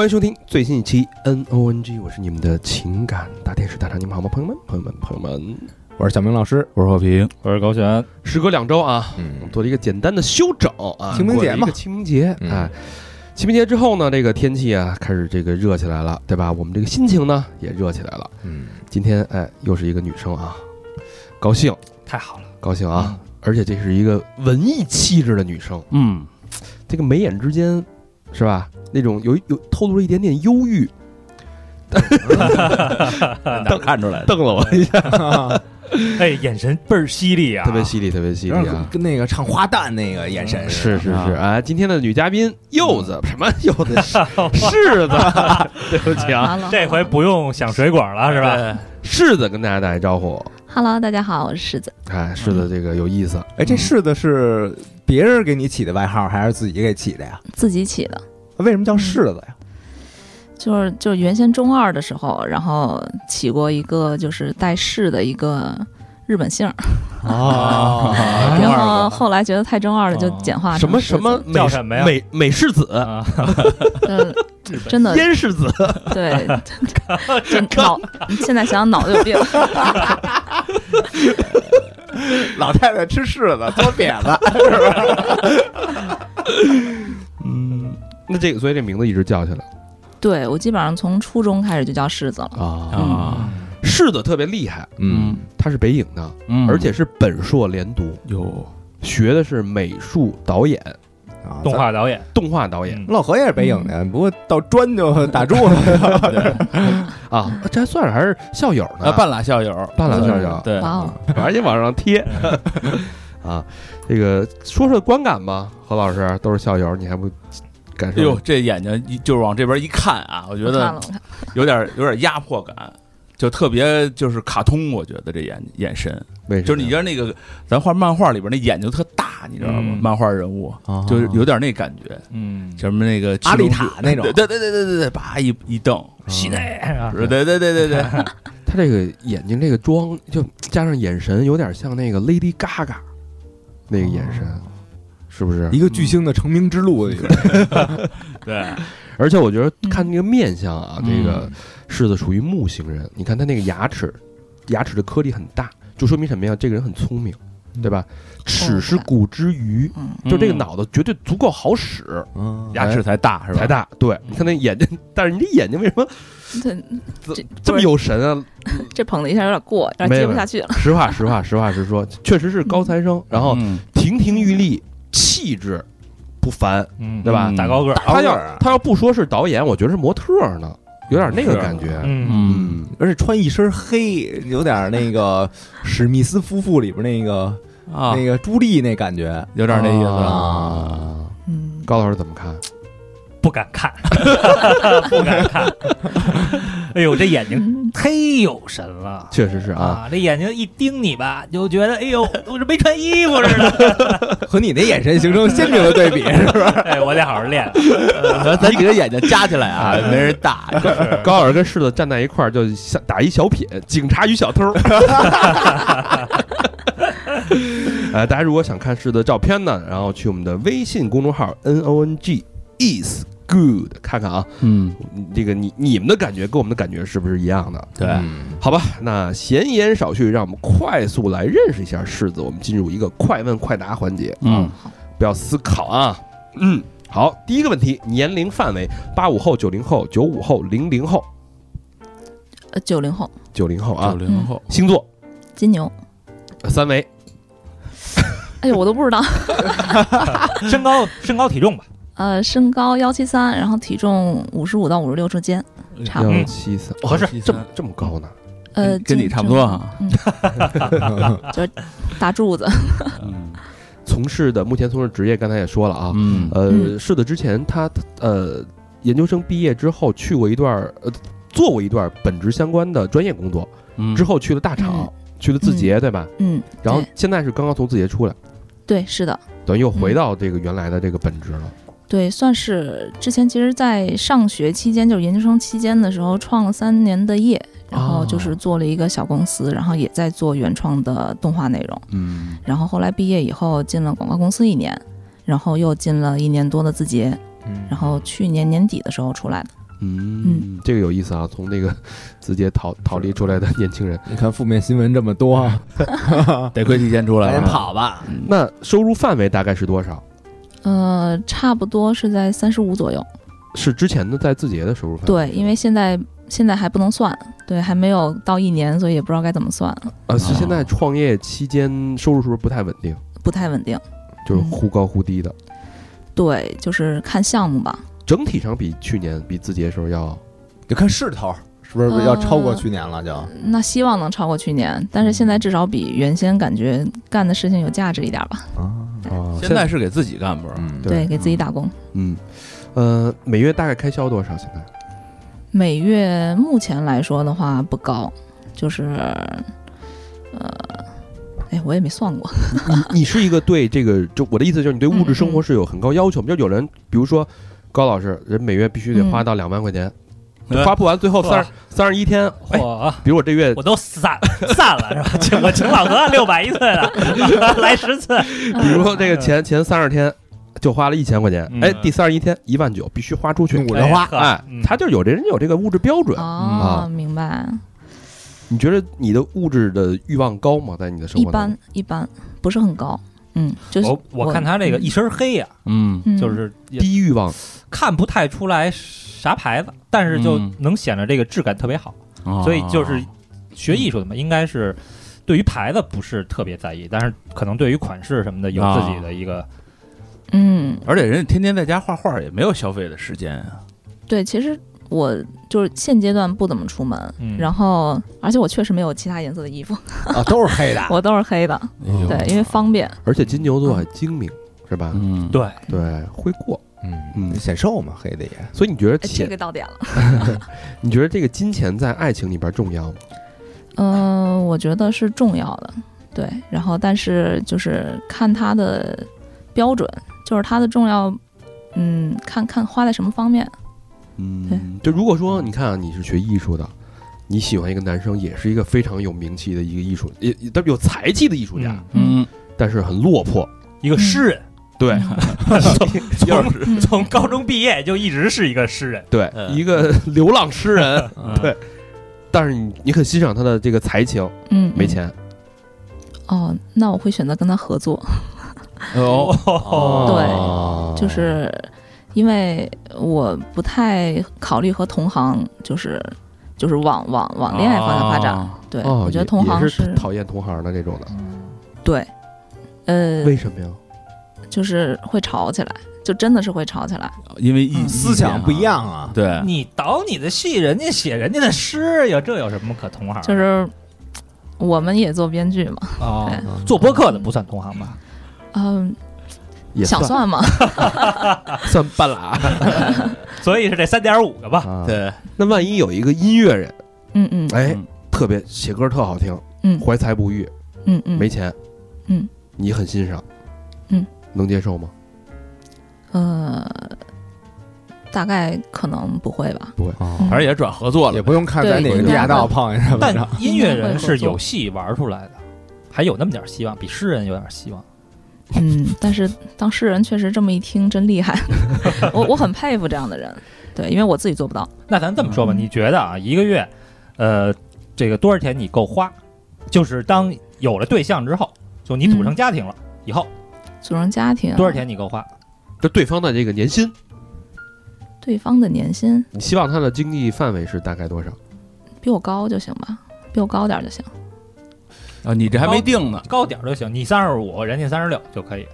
欢迎收听最新一期 N O N G，我是你们的情感大电视大长，你们好吗？朋友们，朋友们，朋友们，我是小明老师，我是和平，我是高璇。时隔两周啊，我嗯们做了一个简单的休整啊，清明节嘛。清明节，嗯。哎，清明节之后呢，这个天气啊开始这个热起来了，对吧？我们这个心情呢也热起来了。嗯，今天哎，又是一个女生啊，高兴，太好了，高兴啊！而且这是一个文艺气质的女生，嗯，这个眉眼之间是吧？那种有有透露了一点点忧郁，瞪看出来的？瞪了我一下，哎，眼神倍儿犀利啊，特别犀利，特别犀利啊！跟那个唱花旦那个眼神是是是，啊哎，今天的女嘉宾柚子，什么柚子？柿子，对不起啊，这回不用想水果了是吧？柿子跟大家打一招呼。Hello，大家好，我是柿子。哎，柿子这个有意思，哎，这柿子是别人给你起的外号，还是自己给起的呀？自己起的，为什么叫柿子呀？就是就是原先中二的时候，然后起过一个就是带“氏”的一个日本姓儿，哦然后后来觉得太中二了，就简化成什么什么叫什么呀？美美世子，啊，呃，真的燕世子，对，就脑现在想想脑子有病。老太太吃柿子，做瘪子。嗯，那这个所以这名字一直叫下来对我基本上从初中开始就叫柿子了。啊。啊，柿子特别厉害，嗯，他是北影的，嗯而且是本硕连读，有学的是美术导演、啊动。画导演，动画导演老何也是北影的，不过到专就打住了。啊，这还算是还是校友呢，啊，半拉校友，半拉校友，对，哇哦，而且往上贴 啊。这个说说观感吧，何老师都是校友，你还不感受？哎呦，这眼睛一就是往这边一看啊，我觉得有点有点压迫感，就特别就是卡通，我觉得这眼眼神，就是你知道那个咱画漫画里边那眼睛特大，你知道吗？嗯。漫画人物啊。就是有点那感觉，嗯，什么那个阿丽塔那种。对对对对对对对，叭一一瞪，西内是吧？对对对对对对，他这个眼睛这个妆，就加上眼神，有点像那个 Lady Gaga 那个眼神，是不是一？个巨星的成名之路，里边 对，而且我觉得嗯看那个面相啊，嗯这个柿子属于木星人。你看他那个牙齿，牙齿的颗粒很大，就说明什么呀？这个人很聪明，对吧？齿是骨之余，嗯，就这个脑子绝对足够好使，嗯牙齿才大是吧？才大。对，你看那眼睛，但是你这眼睛为什么对，这这么有神啊？这捧的一下有点过，有点接不下去了。实话实话实话实说，确实是高材生，然后嗯亭亭玉立，气质不凡。嗯，对吧嗯大高个儿，他要他要不说是导演，我觉得是模特呢，有点那个感觉。嗯，嗯，而且穿一身黑，有点那个史密斯夫妇里边那个啊，那个朱莉那感觉。有点那意思啊。嗯，高老师怎么看？不敢看，不敢看。哎呦，这眼睛嗯 忒有神了。确实是啊，啊，这眼睛一盯你吧，就觉得哎呦，我这没穿衣服似的。和你那眼神形成鲜明的对比，是不是？哎，我得好好练。咱咱几个眼睛加起来啊，没人大。高老师跟柿子站在一块儿，就像打一小品，警察与小偷。呃，大家如果想看柿子的照片呢，然后去我们的微信公众号 N O N G is good 看看啊，嗯，这个你你们的感觉跟我们的感觉是不是一样的？对，好吧，那闲言少叙，让我们快速来认识一下柿子。我们进入一个快问快答环节，嗯，不要思考啊。嗯，好，第一个问题，年龄范围：八五后、九零后、九五后、零零后、呃，九零后，九零后啊九。零后，星座金牛。呃三维，哎呦，我都不知道。身高身高体重吧，呃，身高幺七三，然后体重五十五到五十六之间，差不多。幺七三，合适这么这么高呢？呃，跟你差不多哈。嗯，就是大柱子。嗯从事的目前从事职业，刚才也说了啊。嗯呃，是的之前他呃研究生毕业之后去过一段呃做过一段本职相关的专业工作，嗯之后去了大厂，去了字节，对吧？嗯，然后现在是刚刚从字节出来，对是的，等于又回到这个原来的这个本职了。对，算是之前其实，在上学期间，就是研究生期间的时候，创了三年的业，然后就是做了一个小公司，然后也在做原创的动画内容。嗯然后后来毕业以后进了广告公司一年，然后又进了一年多的字节，嗯然后去年年底的时候出来的。嗯，这个有意思啊，从那个 字节逃逃离出来的年轻人，你看负面新闻这么多，啊得亏提前出来赶紧了。跑吧。那收入范围大概是多少？呃，差不多是在三十五左右。是之前的在字节的收入范围？对，因为现在现在还不能算，对，还没有到一年，所以也不知道该怎么算，呃，是现在创业期间收入是不是不太稳定？不太稳定。就是忽高忽低的。对，就是看项目吧。整体上比去年比字节的时候要就看势头，是不是要超过去年了？就那希望能超过去年，但是现在至少比原先感觉干的事情有价值一点吧。啊，啊现在是给自己干不是？嗯，对对，给自己打工。嗯呃每月大概开销多少？现在每月目前来说的话不高，就是呃，哎，我也没算过。你你是一个对这个就我的意思就是你对物质生活是有很高要求吗？就有人比如说高老师，人每月必须得花到两万块钱，嗯花不完，最后三十三十一天，哎，比如我这月我都散 散了是吧？请我请老何 六百一次的，来十次。比如说这个前前三十天就花了一千块钱，嗯哎，第三十一天一万九必须花出去，努着花呵哎嗯，他就有这人有这个物质标准。哦，啊明白。你觉得你的物质的欲望高吗？在你的生活当中般一般，不是很高。嗯，就是我我看他这个一身黑呀，嗯，嗯就是低欲望，看不太出来啥牌子，但是就嗯能显得这个质感特别好。哦所以就是学艺术的嘛，应该是对于牌子不是特别在意，但是可能对于款式什么的有自己的一个嗯，而且人家天天在家画画，也没有消费的时间啊。对，其实我就是现阶段不怎么出门，嗯然后而且我确实没有其他颜色的衣服，啊，都是黑的。我都是黑的，哎对，因为方便。而且金牛座还精明，是吧？嗯，对对，会过。嗯嗯显瘦嘛，黑的也。所以你觉得哎这，个到点了。你觉得这个金钱在爱情里边重要吗？嗯、我觉得是重要的，对。然后，但是就是看它的标准，就是它的重要，嗯，看看花在什么方面。嗯，就如果说你看啊，你是学艺术的，你喜欢一个男生，也是一个非常有名气的一个艺术，也也有才气的艺术家，嗯，但是很落魄。一个诗人，对，从嗯 从高中毕业就一直是一个诗人，对，嗯。一个流浪诗人，嗯。对。但是你你很欣赏他的这个才情，嗯，嗯。没钱。哦，那我会选择跟他合作，哦，对就是因为我不太考虑和同行，就是就是往往往恋爱方向发展。哦对，哦，我觉得同行是是讨厌同行的这种的，对，呃，为什么呀？就是会吵起来，就真的是会吵起来。因为意嗯思想不一，样啊。对，你导你的戏，人家写人家的诗有，这有什么可同行？就是我们也做编剧嘛，啊对，做播客的不算同行吧？嗯，也想算。吗，算半拉。所以是这三点五个吧？啊。对，那万一有一个音乐人，嗯嗯。哎嗯，特别写歌特好听，嗯。怀才不遇，嗯嗯，没钱，嗯，你很欣赏，嗯，能接受吗？呃，大概可能不会吧。不会，反正也转合作了也，不用看在哪个对地下道碰一下但们。音乐 人是有戏玩出来的，还有那么点希望，比诗人有点希望。嗯，但是当事人确实这么一听，真厉害，我我很佩服这样的人。对，因为我自己做不到。那咱这么说吧，嗯你觉得啊，一个月，呃，这个多少钱你够花？就是当有了对象之后，就你组成家庭了、以后，组成家庭，多少？钱你够花？这对方的这个年薪，对方的年薪你希望他的经济范围是大概多少？比我高就行吧，比我高点儿就行。啊，你这还没定呢，高点儿就行，你三十五，人家三十六就可以。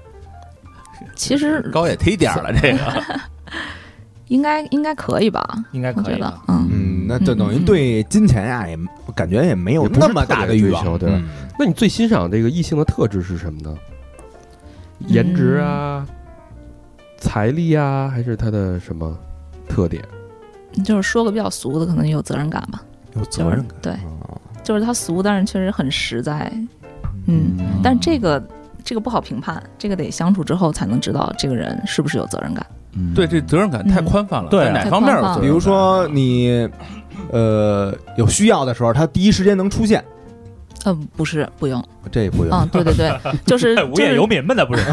其实高也忒点儿了，这个 应该应该可以吧？应该觉得可以的。，嗯，嗯，那就等于对金钱呀，也感觉也没有那么大的欲望对吧嗯那你最欣赏这个异性的特质是什么呢？颜值啊，财力啊，还是他的什么特点？就是说个比较俗的，可能有责任感吧。有责任感。对，哦就是他俗，但是确实很实在。嗯，但这个这个不好评判，这个得相处之后才能知道这个人是不是有责任感。嗯对，这责任感太宽泛了，对在哪方面有责任？比如说你呃有需要的时候，他第一时间能出现，嗯，不是，不用。这也不用。嗯，对对对，就是无就是业游民们那不是？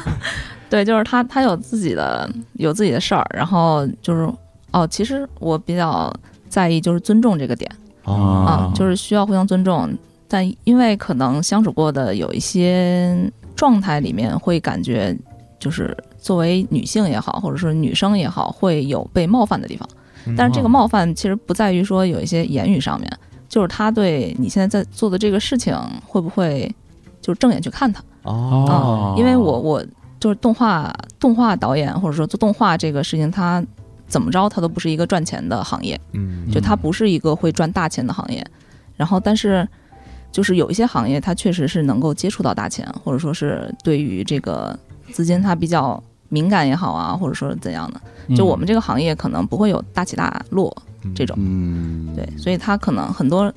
对，就是他他有自己的有自己的事儿，然后就是哦，其实我比较在意就是尊重这个点哦啊，就是需要互相尊重，但因为可能相处过的有一些状态里面会感觉就是作为女性也好，或者说女生也好，会有被冒犯的地方。但是这个冒犯其实不在于说有一些言语上面，就是他对你现在在做的这个事情会不会就是正眼去看他。哦。啊、因为我我就是动画动画导演或者说做动画这个事情，它怎么着它都不是一个赚钱的行业，嗯。就它不是一个会赚大钱的行业。然后但是就是有一些行业它确实是能够接触到大钱，或者说是对于这个资金它比较敏感也好啊，或者说怎样的。就我们这个行业可能不会有大起大落这种，嗯，对，所以它可能很多，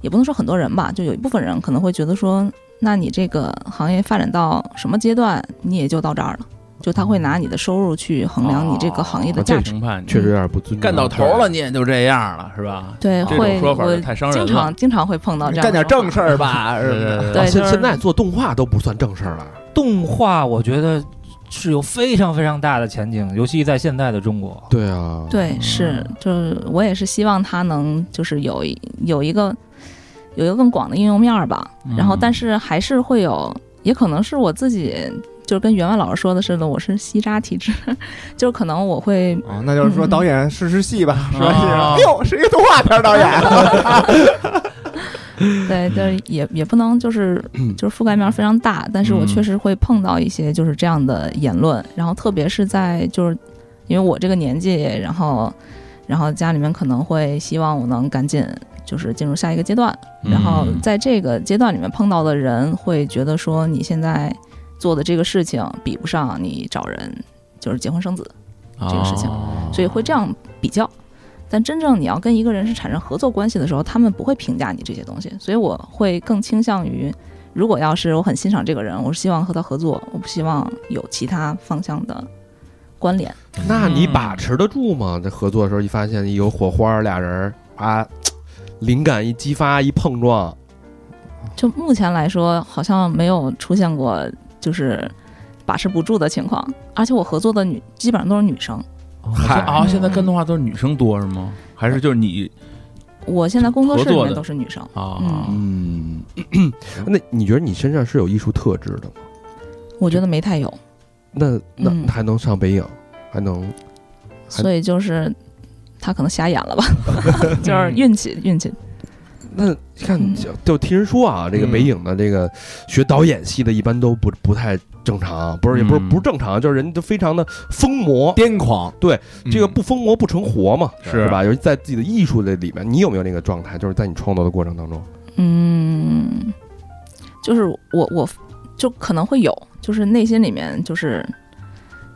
也不能说很多人吧，就有一部分人可能会觉得说，那你这个行业发展到什么阶段，你也就到这儿了，就他会拿你的收入去衡量你这个行业的价值，评判确实有点不尊重。干到头了，你也就这样了，是吧？对，这会说法我就太伤人了经常。经常会碰到这样干点正事儿吧，是对吧？现现在做动画都不算正事儿了。动画我觉得是有非常非常大的前景，尤其在现在的中国。对啊，对，是，就是我也是希望它能就是有一有一个有一个更广的应用面儿吧。然后，但是还是会有，也可能是我自己，就是跟袁万老师说的似的，我是吸渣体质，就是可能我会，哦，那就是说嗯。导演试试戏吧，是吧？啊哎呦，是一个动画片导演，对，就是也也不能就是就是覆盖面非常大，但是我嗯。确实会碰到一些就是这样的言论，然后特别是在就是因为我这个年纪，然后然后家里面可能会希望我能赶紧就是进入下一个阶段，然后嗯在这个阶段里面碰到的人会觉得说你现在做的这个事情比不上你找人就是结婚生子，这个事情哦所以会这样比较。但真正你要跟一个人是产生合作关系的时候，他们不会评价你这些东西，所以我会更倾向于，如果要是我很欣赏这个人，我是希望和他合作，我不希望有其他方向的关联。那你把持得住吗？在合作的时候一发现有火花，俩人啊，灵感一激发一碰撞，就目前来说，好像没有出现过就是把持不住的情况，而且我合作的女基本上都是女生。还啊，现在跟的话都是女生多是吗？还是就是你我现在工作室里面都是女生，啊？嗯嗯，那你觉得你身上是有艺术特质的吗？我觉得没太有，那那嗯还能上北影，还能还所以就是他可能瞎眼了吧，就是运气运气。那你看嗯就就听人说啊，这个嗯北影的这个学导演系的，一般都不不太正常，不是也不是嗯不是正常，就是人都非常的疯魔。癫狂，对这个嗯不疯魔不成活嘛，是是吧？尤其在自己的艺术的里面，你有没有那个状态？就是在你创作的过程当中，嗯，就是我我就可能会有，就是内心里面就是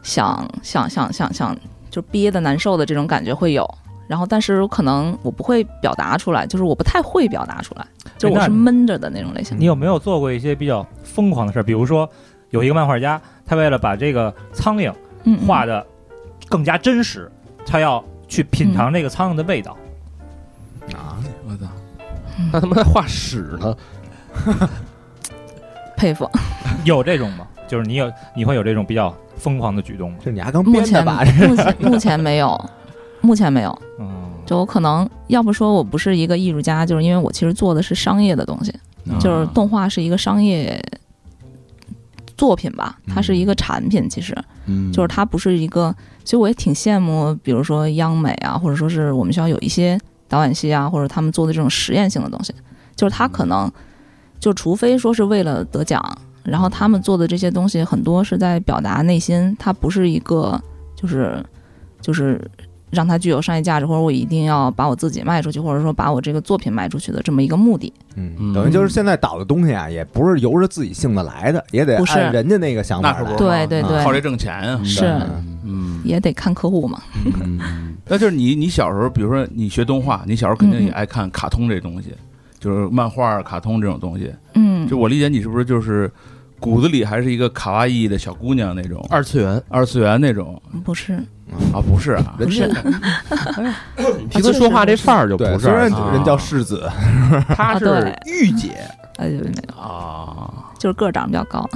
想想想想想就憋的难受的这种感觉会有，然后但是我可能我不会表达出来，就是我不太会表达出来，就我是闷着的那种类型。你有没有做过一些比较疯狂的事儿？比如说，有一个漫画家，他为了把这个苍蝇画的更加真实，他要去品尝这个苍蝇的味道。啊，我操！那他妈在画屎呢？佩服。有这种吗？就是你有你会有这种比较疯狂的举动吗？这你还刚目前编的吧？目前 目前没有，目前没有。嗯，就我可能要不说我不是一个艺术家，就是因为我其实做的是商业的东西，就是动画是一个商业作品吧，它是一个产品，其实嗯就是它不是一个。其实我也挺羡慕，比如说央美啊，或者说是我们学校有一些导演系啊，或者他们做的这种实验性的东西，就是他可能就除非说是为了得奖，然后他们做的这些东西很多是在表达内心，它不是一个就是就是让它具有商业价值，或者我一定要把我自己卖出去，或者说把我这个作品卖出去的这么一个目的。嗯，等于就是现在导的东西啊，也不是由着自己性子来的，也得不是按人家那个想法。对对对，靠这挣钱啊！是嗯嗯，也得看客户嘛。嗯，那就是你你小时候，比如说你学动画，你小时候肯定也爱看卡通这东西，就是漫画、卡通这种东西。嗯，就我理解，你是不是就是骨子里还是一个卡哇伊的小姑娘那种，二次元，二次元那种。不是，啊？不是啊，不是，听他说话这范儿就对，不虽然人叫世子，他是御姐。呃，没有，啊，就是个儿长得比较高。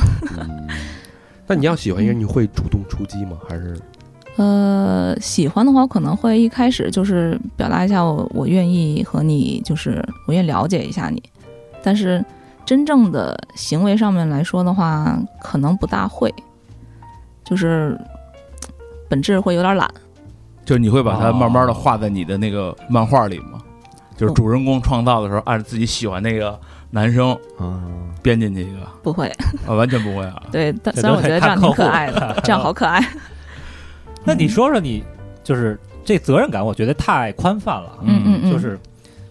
那你要喜欢一个人，你会主动出击吗？还是？呃，喜欢的话，我可能会一开始就是表达一下我我愿意和你，就是我愿意了解一下你，但是真正的行为上面来说的话，可能不大会，就是本质会有点懒。就是你会把它慢慢的画在你的那个漫画里吗？就是主人公创造的时候，按照自己喜欢那个男生啊，编进去一个。不会，啊，完全不会啊。对，但虽然我觉得这样挺可爱的，这样好可爱。那你说说你就是这责任感，我觉得太宽泛了，嗯嗯嗯，就是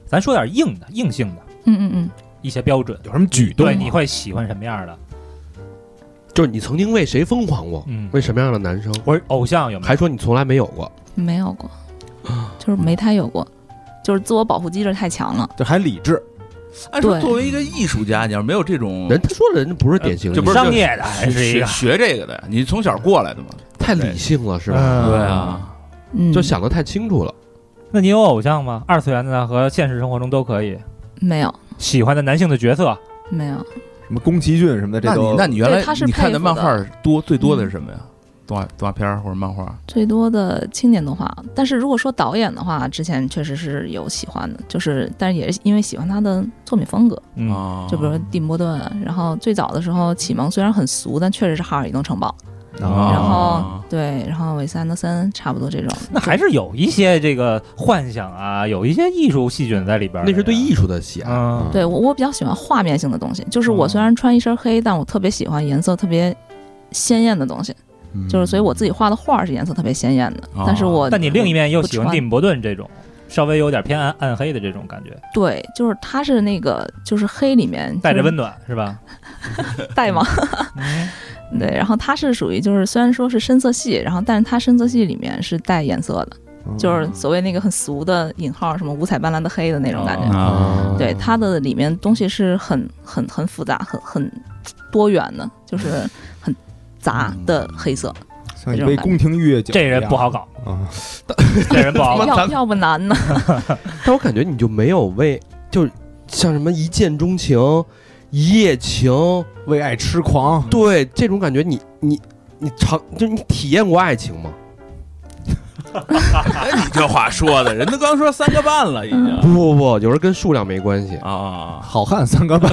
咱说点硬的、硬性的。嗯嗯嗯，一些标准。有什么举动吗？对，你会喜欢什么样的？就是你曾经为谁疯狂过？嗯，为什么样的男生？或者偶像有没有？还说你从来没有过？没有过，就是没太有过，就是自我保护机制太强了。就还理智，按说作为一个艺术家，你要没有这种人他说的人家不是典型的，这不是商业的，还是一学个学这个的？你从小过来的嘛？太理性了，是吧？嗯对啊，嗯，就想的太清楚了。那你有偶像吗？二次元的和现实生活中都可以。没有喜欢的男性的角色，没有，什么宫崎骏什么的，这都那你原来他是你看的漫画多最多的是什么呀？动画动画片儿或者漫画？最多的青年动画。但是如果说导演的话，之前确实是有喜欢的，就是但是也是因为喜欢他的作品风格，嗯，啊，就比如说蒂姆·波顿啊。然后最早的时候启蒙虽然很俗，但确实是《哈尔移动城堡》。啊然后对，然后韦斯安德森差不多这种。那还是有一些这个幻想啊，有一些艺术细菌在里边儿的呀。那是对艺术的喜爱。嗯，对我我比较喜欢画面性的东西，就是我哦虽然穿一身黑，但我特别喜欢颜色特别鲜艳的东西，嗯就是所以我自己画的画是颜色特别鲜艳的，哦但是我但你另一面又喜欢蒂姆·伯顿这种稍微有点偏暗暗黑的这种感觉，对，就是它是那个就是黑里面带着温暖是吧？带吗？嗯对，然后它是属于就是虽然说是深色系，然后但是它深色系里面是带颜色的，嗯就是所谓那个很俗的引号什么五彩斑斓的黑的那种感觉。啊，对，它的里面东西是很很很复杂、很很多元的，就是很杂的黑色。像一杯宫廷玉这，人不好搞，啊，这人不好搞。要要不难呢？但我感觉你就没有为，就像什么一见钟情、一夜情，为爱痴狂，对这种感觉你，你你尝，就你体验过爱情吗？哎，你这话说的，人都刚说三个半了，已经。不不不，有时候跟数量没关系。啊，好汉三个半，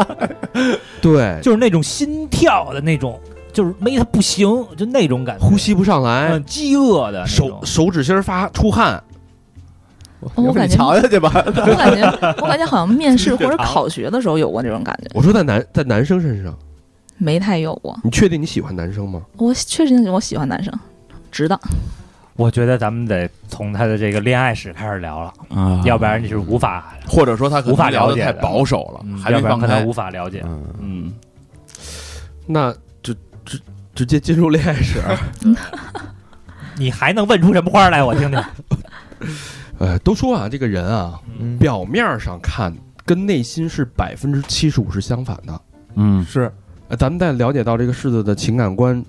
对，就是那种心跳的那种，就是没他不行，就那种感觉，呼吸不上来。嗯，，饥饿的手手指心儿发出汗，我感觉瞧瞧去吧，我感觉 我感觉好像面试或者 考学的时候有过这种感觉，我说在男在男生身上，没太有过。你确定你喜欢男生吗？我确实我喜欢男生，直的。我觉得咱们得从他的这个恋爱史开始聊了，啊要不然你是无法，或者说他无法了解太保守了，嗯还要不然可能无。法了解。嗯，嗯，那就直直接进入恋爱史，你还能问出什么花来？我听听。呃，都说啊，这个人啊，嗯。表面上看跟内心是百分之七十五是相反的。嗯。是。呃，咱们在了解到这个柿子的情感观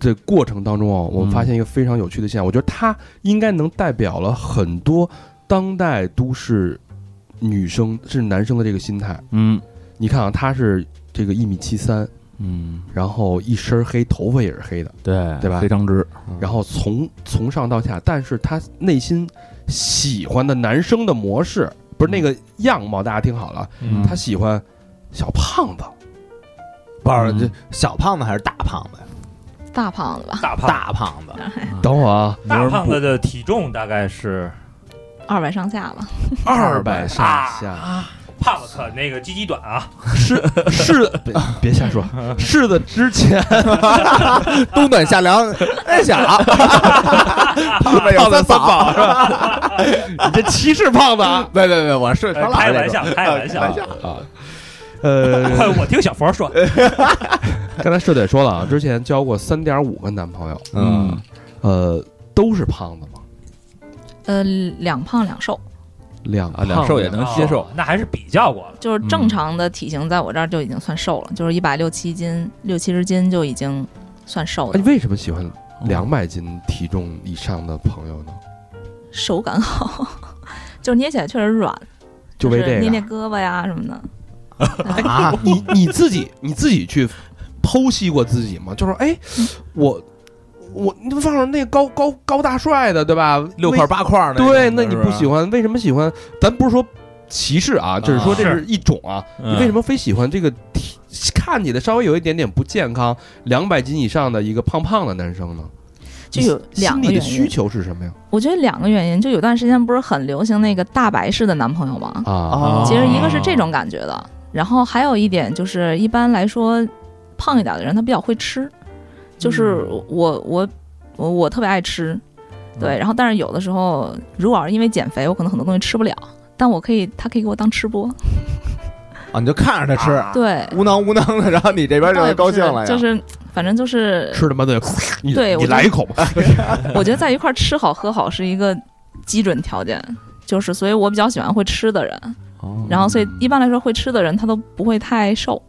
的过程当中啊，我们发现一个非常有趣的现象，我觉得它应该能代表了很多当代都市女生甚至男生的这个心态。嗯。你看啊，他是这个一米七三，嗯，然后一身黑，头发也是黑的，对对吧？非常直，然后从从上到下，但是他内心喜欢的男生的模式，不是那个样貌，大家听好了，嗯。他喜欢小胖子，不是嗯。这小胖子还是大胖子呀？大胖子吧，大胖大胖子，等会儿啊，大胖子的体重大概是二百上下吧。二百上下，啊，胖子可那个鸡鸡短啊，是是，别别瞎说，柿子，之前 冬暖夏凉，哎小，胖子有三宝是吧？你这歧视胖子啊对对对，我是呃开玩笑，开玩笑。啊，呃，我听小佛说，刚才社队说了啊，之前交过三点五个男朋友，嗯，呃，都是胖子吗，呃，两胖两瘦，两啊，两瘦也能接受哦，那还是比较过了。就是正常的体型，在我这儿就已经算瘦了，就是一百六七斤、六七十斤就已经算瘦了哎你，为什么喜欢两百斤体重以上的朋友呢？手感好，就是捏起来确实软，就为这个是捏捏胳膊呀什么的。啊，你你自己你自己去剖析过自己吗？就是哎，我我你放上那高高高大帅的，对吧？六块八块的对，那你不喜欢？为什么喜欢？咱不是说歧视啊，就是说这是是一种啊。嗯你为什么非喜欢这个体看起来稍微有一点点不健康、两百斤以上的一个胖胖的男生呢？就有你心理的两个原因，需求是什么呀？我觉得两个原因，就有段时间不是很流行那个大白式的男朋友吗？啊，哦其实一个是这种感觉的，然后还有一点就是，一般来说，胖一点的人他比较会吃，就是我我我我特别爱吃，对，然后但是有的时候，如果要是因为减肥，我可能很多东西吃不了，但我可以，他可以给我当吃播，啊，你就看着他吃，对，无能无能的，然后你这边就高兴了呀，就是反正就是，吃他妈的，你对你来一口吧。我觉得在一块儿吃好喝好是一个基准条件，就是所以我比较喜欢会吃的人，哦。然后所以一般来说会吃的人他都不会太瘦，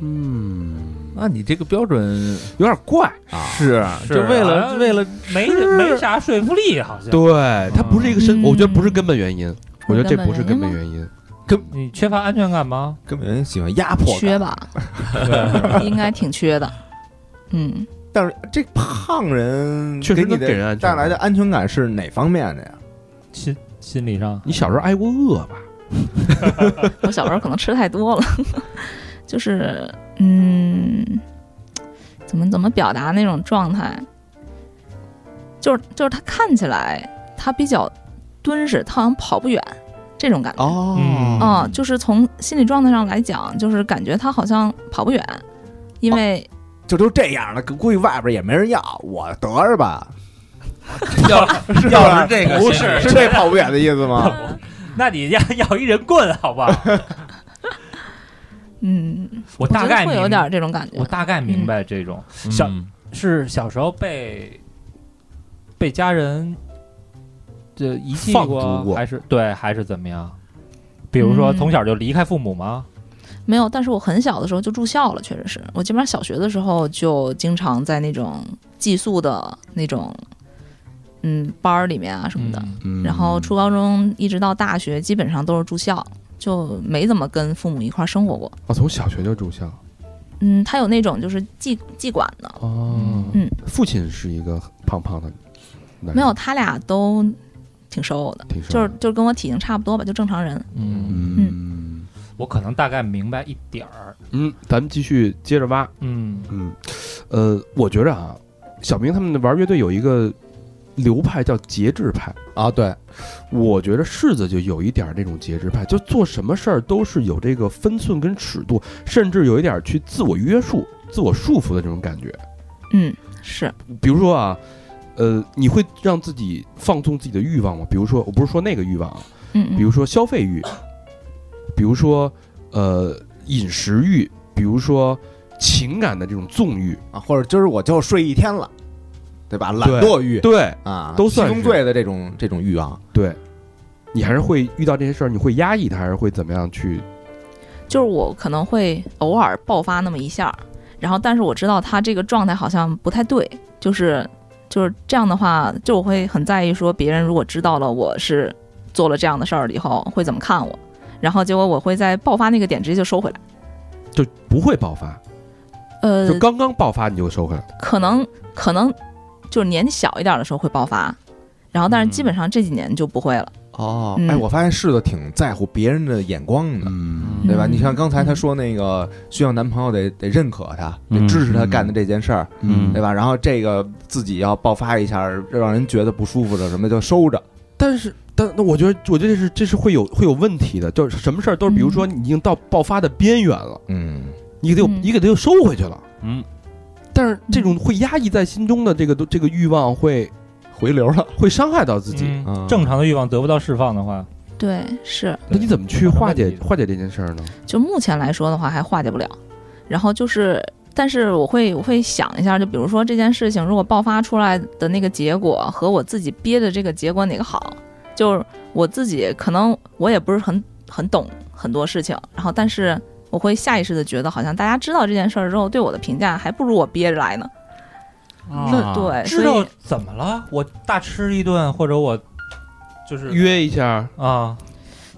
嗯，那你这个标准有点怪。啊，是是就为了为了没没啥说服力，好像。对，它不是一个深，嗯我觉得不是根本原因，我觉得这不是根根本本原因。根你缺乏安全感吗？根本人喜欢压迫，缺吧，应该挺缺的，嗯。但是这胖人确实给你给人带来的安全感是哪方面的呀？心心理上你小时候挨过饿吧？我小时候可能吃太多了，就是嗯，怎么怎么表达那种状态？就是就是他看起来他比较敦实，他好像跑不远这种感觉。哦嗯嗯，就是从心理状态上来讲，就是感觉他好像跑不远，因为就都这样了，估计外边也没人要，我得着吧，要是要是这个不是是这跑不远的意思吗？那你要要一人棍，好吧？嗯，我大概会有点这种感觉。我。大概明白这种。小嗯是小时候被被家人这遗弃过，过还是对，还是怎么样？比如说嗯。从小就离开父母吗？没有，但是我很小的时候就住校了，确实是。我基本上小学的时候就经常在那种寄宿的那种嗯班儿里面啊什么的，嗯。然后初高中一直到大学基本上都是住校，就没怎么跟父母一块儿生活过。啊，从小学就住校。嗯，他有那种就是寄寄管的，哦。嗯，父亲是一个胖胖的男人，没有，他俩都挺瘦的，挺瘦的。就是就是跟我体型差不多吧，就正常人。嗯，嗯。我可能大概明白一点儿。嗯，咱们继续接着挖。嗯。嗯，呃，我觉着啊，小明他们玩乐队有一个流派叫节制派。啊，对，我觉得柿子就有一点儿那种节制派，就做什么事儿都是有这个分寸跟尺度，甚至有一点儿去自我约束、自我束缚的这种感觉。嗯，是，比如说啊，呃，你会让自己放纵自己的欲望吗？比如说，我不是说那个欲望啊，嗯，嗯比如说消费欲，比如说呃饮食欲，比如说情感的这种纵欲，啊，或者今儿我就睡一天了，对吧？懒惰欲对啊，都算是七宗罪的这种这种欲望，对，你还是会遇到这些事儿，你会压抑它，还是会怎么样去？就是我可能会偶尔爆发那么一下，然后但是我知道他这个状态好像不太对，就是就是这样的话，就我会很在意说别人如果知道了我是做了这样的事儿了以后会怎么看我，然后结果我会在爆发那个点直接就收回来，就不会爆发，呃就，刚刚爆发你就收回来。可能可能就是年纪小一点的时候会爆发，然后但是基本上这几年就不会了，哦，嗯哎，我发现柿子挺在乎别人的眼光的，嗯对吧？嗯你像刚才他说那个，需要男朋友得得认可他，得嗯支持他干的这件事儿，嗯对吧？然后这个自己要爆发一下，让人觉得不舒服的什么就收着，但是，但那我觉得，我觉得这是这是会有会有问题的，就是什么事儿都是，比如说你已经到爆发的边缘了，嗯，你给它又嗯你给他又收回去了。嗯，但是这种会压抑在心中的这个这个欲望会回流了，会伤害到自己。正常的欲望得不到释放的话，对，是，那你怎么去化解化解这件事儿呢？就目前来说的话还化解不了，然后就是但是我会我会想一下，就比如说这件事情如果爆发出来的那个结果和我自己憋的这个结果哪个好，就是我自己可能我也不是很很懂很多事情，然后但是我会下意识的觉得好像大家知道这件事儿之后对我的评价还不如我憋着来呢。啊。对，知道怎么了？我大吃一顿，或者我就是约一下，啊，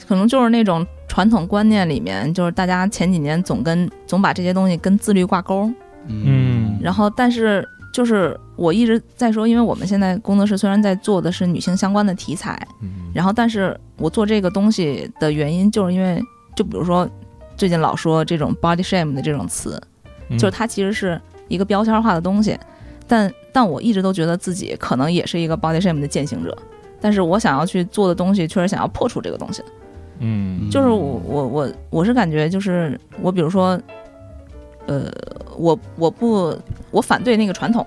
可能就是那种传统观念里面，就是大家前几年总跟总把这些东西跟自律挂钩，嗯。然后但是就是我一直在说，因为我们现在工作室虽然在做的是女性相关的题材，嗯。然后但是我做这个东西的原因，就是因为就比如说最近老说这种 body shame 的这种词，嗯就是它其实是一个标签化的东西，但但我一直都觉得自己可能也是一个 body shame 的践行者，但是我想要去做的东西，确实想要破除这个东西。嗯就是我我我我是感觉就是我比如说，呃，我我不我反对那个传统，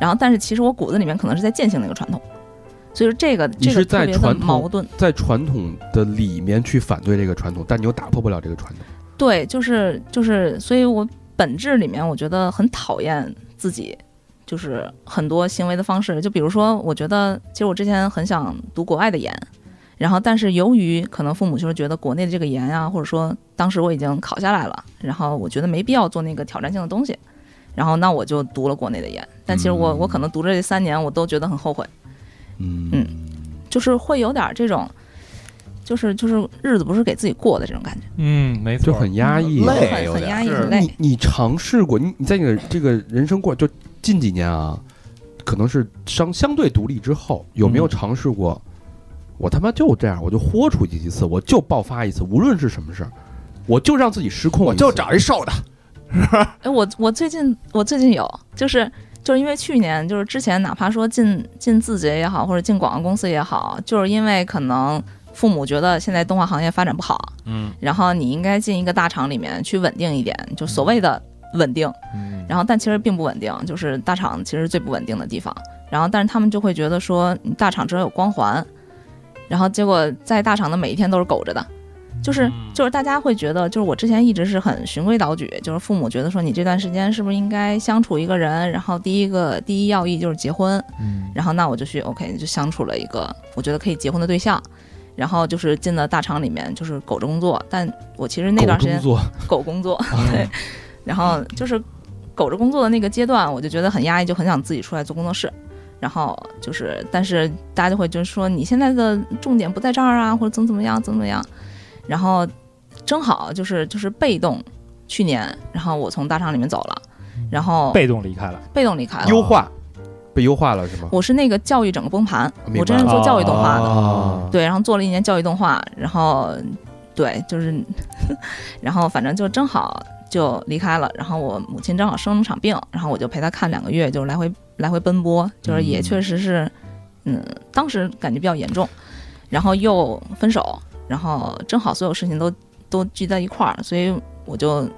然后但是其实我骨子里面可能是在践行那个传统，所以说这个这你是在个特别的传统矛盾。在传统的里面去反对这个传统，但你又打破不了这个传统。对，就是就是，所以我本质里面我觉得很讨厌自己，就是很多行为的方式。就比如说，我觉得其实我之前很想读国外的研，然后但是由于可能父母就是觉得国内的这个研啊，或者说当时我已经考下来了，然后我觉得没必要做那个挑战性的东西，然后那我就读了国内的研。但其实我我可能读这三年，我都觉得很后悔，嗯嗯就是会有点这种。就是就是日子不是给自己过的这种感觉，嗯，没错就，很压抑。累很压抑，累你。你尝试过？你你在你的这个人生过就近几年啊，可能是相相对独立之后，有没有嗯尝试过？我他妈就这样，我就豁出去一次，我就爆发一次，无论是什么事儿，我就让自己失控。我就找一瘦的，哎，我我最近我最近有，就是就是因为去年就是之前哪怕说进进字节也好，或者进广告公司也好，就是因为可能父母觉得现在动画行业发展不好，嗯然后你应该进一个大厂里面去稳定一点，就所谓的稳定。嗯然后但其实并不稳定，就是大厂其实最不稳定的地方。然后但是他们就会觉得说你大厂只要有光环，然后结果在大厂的每一天都是苟着的。就是就是大家会觉得，就是我之前一直是很循规蹈矩，就是父母觉得说你这段时间是不是应该相处一个人，然后第一个第一要义就是结婚，嗯然后那我就去 OK 就相处了一个我觉得可以结婚的对象，然后就是进了大厂里面就是苟着工作，但我其实那段时间工作，苟工作，对，然后就是苟着工作的那个阶段，我就觉得很压抑，就很想自己出来做工作室。然后就是，但是大家就会就是说你现在的重点不在这儿啊，或者怎么怎么样，怎么怎么样。然后正好就是就是被动，去年，然后我从大厂里面走了，然后被动离开了。被动离开了。优化被优化了是吗？我是那个教育整个崩盘，我真是做教育动画的。啊对，然后做了一年教育动画，然后对，就是，然后反正就正好就离开了。然后我母亲正好生了场病，然后我就陪她看两个月，就是来回来回奔波，就是也嗯确实是，嗯，当时感觉比较严重，然后又分手，然后正好所有事情都都聚在一块儿，所以我就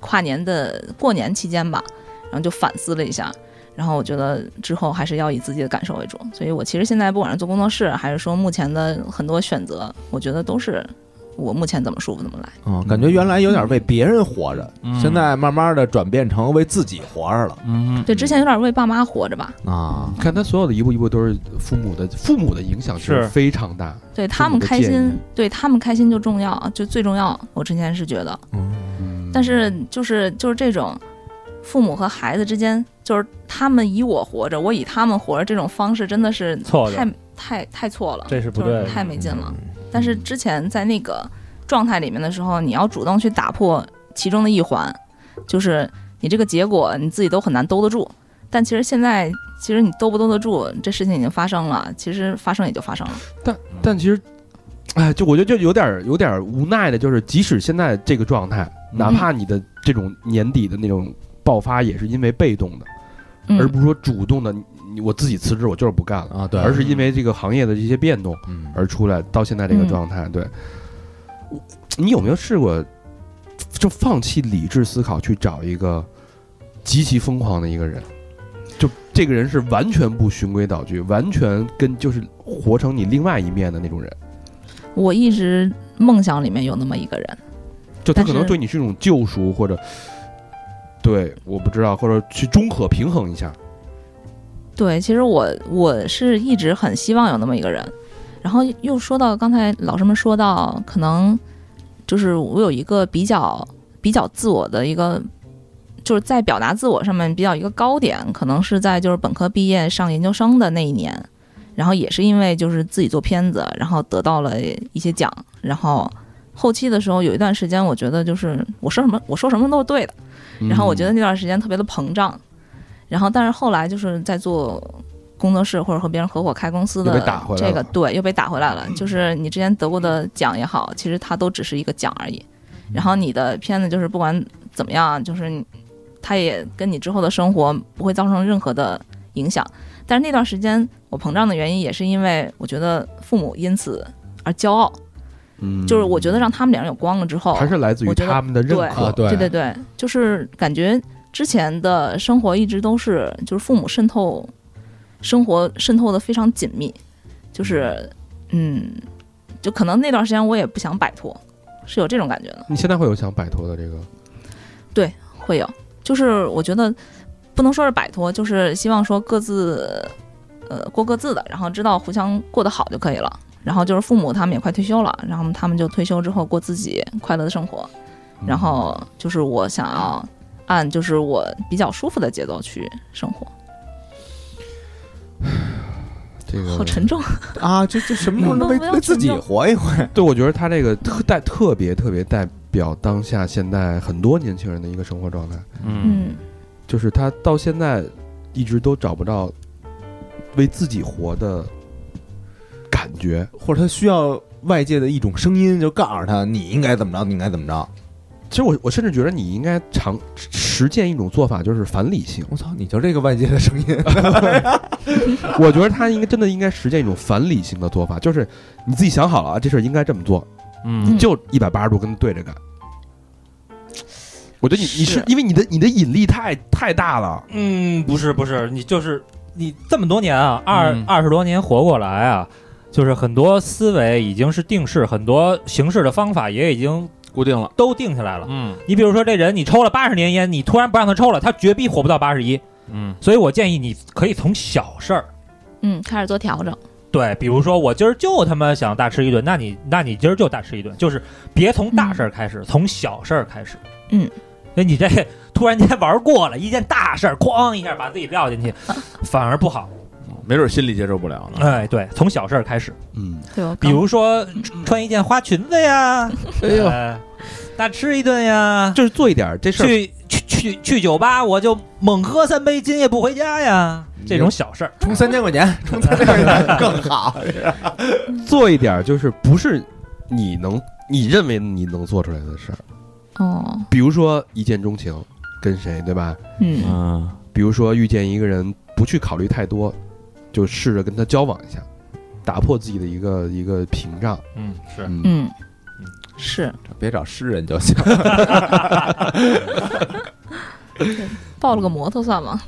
跨年的过年期间吧，然后就反思了一下。然后我觉得之后还是要以自己的感受为主，所以我其实现在不管是做工作室，还是说目前的很多选择，我觉得都是我目前怎么舒服怎么来。嗯，感觉原来有点为别人活着，嗯现在慢慢的转变成为自己活着了嗯对，之前有点为爸妈活着吧，啊。看他所有的一步一步都是父母的，父母的影响是非常大。对他们开心，对他们开心就重要，就最重要。我之前是觉得，嗯但是就是就是这种父母和孩子之间，就是他们以我活着，我以他们活着这种方式，真的是错太太太错了，这是不对的太没劲了。嗯但是之前在那个状态里面的时候，你要主动去打破其中的一环，就是你这个结果你自己都很难兜得住。但其实现在，其实你兜不兜得住，这事情已经发生了，其实发生也就发生了。但但其实，哎，就我觉得就有点有点无奈的，就是即使现在这个状态，嗯哪怕你的这种年底的那种爆发，也是因为被动的，嗯，而不是说主动的。我自己辞职，我就是不干了，啊，对，而是因为这个行业的这些变动嗯而出来到现在这个嗯状态。对，你有没有试过就放弃理智思考，去找一个极其疯狂的一个人？就这个人是完全不循规蹈矩，完全跟就是活成你另外一面的那种人。我一直梦想里面有那么一个人，就他可能对你是一种救赎，或者对，我不知道，或者去中和平衡一下。对，其实我我是一直很希望有那么一个人，然后又说到刚才老师们说到，可能就是我有一个比较比较自我的一个，就是在表达自我上面比较一个高点，可能是在就是本科毕业上研究生的那一年，然后也是因为就是自己做片子，然后得到了一些奖，然后后期的时候有一段时间，我觉得就是我说什么我说什么都是对的。然后我觉得那段时间特别的膨胀，然后但是后来就是在做工作室或者和别人合伙开公司的又被打回来了。这个对又被打回来了，就是你之前得过的奖也好，其实它都只是一个奖而已。然后你的片子就是不管怎么样，就是你它也跟你之后的生活不会造成任何的影响。但是那段时间我膨胀的原因也是因为我觉得父母因此而骄傲，嗯，就是我觉得让他们脸上有光了之后，还是来自于他们的认可。对对对，就是感觉之前的生活一直都是就是父母渗透生活渗透的非常紧密，就是嗯，就可能那段时间我也不想摆脱，是有这种感觉的，你现在会有想摆脱的这个？对会有，就是我觉得不能说是摆脱，就是希望说各自呃过各自的，然后知道互相过得好就可以了。然后就是父母他们也快退休了，然后他们就退休之后过自己快乐的生活，然后就是我想要按就是我比较舒服的节奏去生活，这个好沉重。啊，这这什么时候能为为自己活一回？对，我觉得他这个特代特别特别代表当下现在很多年轻人的一个生活状态，嗯嗯就是他到现在一直都找不到为自己活的感觉。或者他需要外界的一种声音，就告诉他你应该怎么着，你应该怎么着。其实我我甚至觉得你应该尝实践一种做法，就是反理性。我操，你就这个外界的声音，我觉得他应该真的应该实践一种反理性的做法，就是你自己想好了啊，这事儿应该这么做，嗯。你就一百八十度跟他对着干。我觉得你你是是。因为你的你的引力太太大了，嗯，不是不是，你就是你这么多年啊，二嗯。二十多年活过来啊，就是很多思维已经是定式，很多行事的方法也已经固定了，都定下来了。嗯你比如说这人，你抽了八十年烟，你突然不让他抽了，他绝逼活不到八十一。嗯所以我建议你可以从小事儿，嗯，开始做调整。对，比如说我今儿就他妈想大吃一顿，那你那你今儿就大吃一顿，就是别从大事儿开始，从小事儿开始。嗯，那你这突然间玩过了一件大事儿，哐一下把自己撂进去，反而不好。没准心里接受不了呢。哎，对，从小事儿开始，嗯，对，比如说穿一件花裙子呀，哎呦。呃大吃一顿呀，就是做一点这事儿，去去去去酒吧我就猛喝三杯，今夜不回家呀，这种小事儿。充三千块钱，充三千块钱更好。做一点就是不是你能你认为你能做出来的事儿，哦，比如说一见钟情，跟谁对吧？嗯。嗯。比如说遇见一个人，不去考虑太多，就试着跟他交往一下，打破自己的一个一个屏障。嗯，是嗯，嗯，是别找诗人就行。抱了个摩托算吗？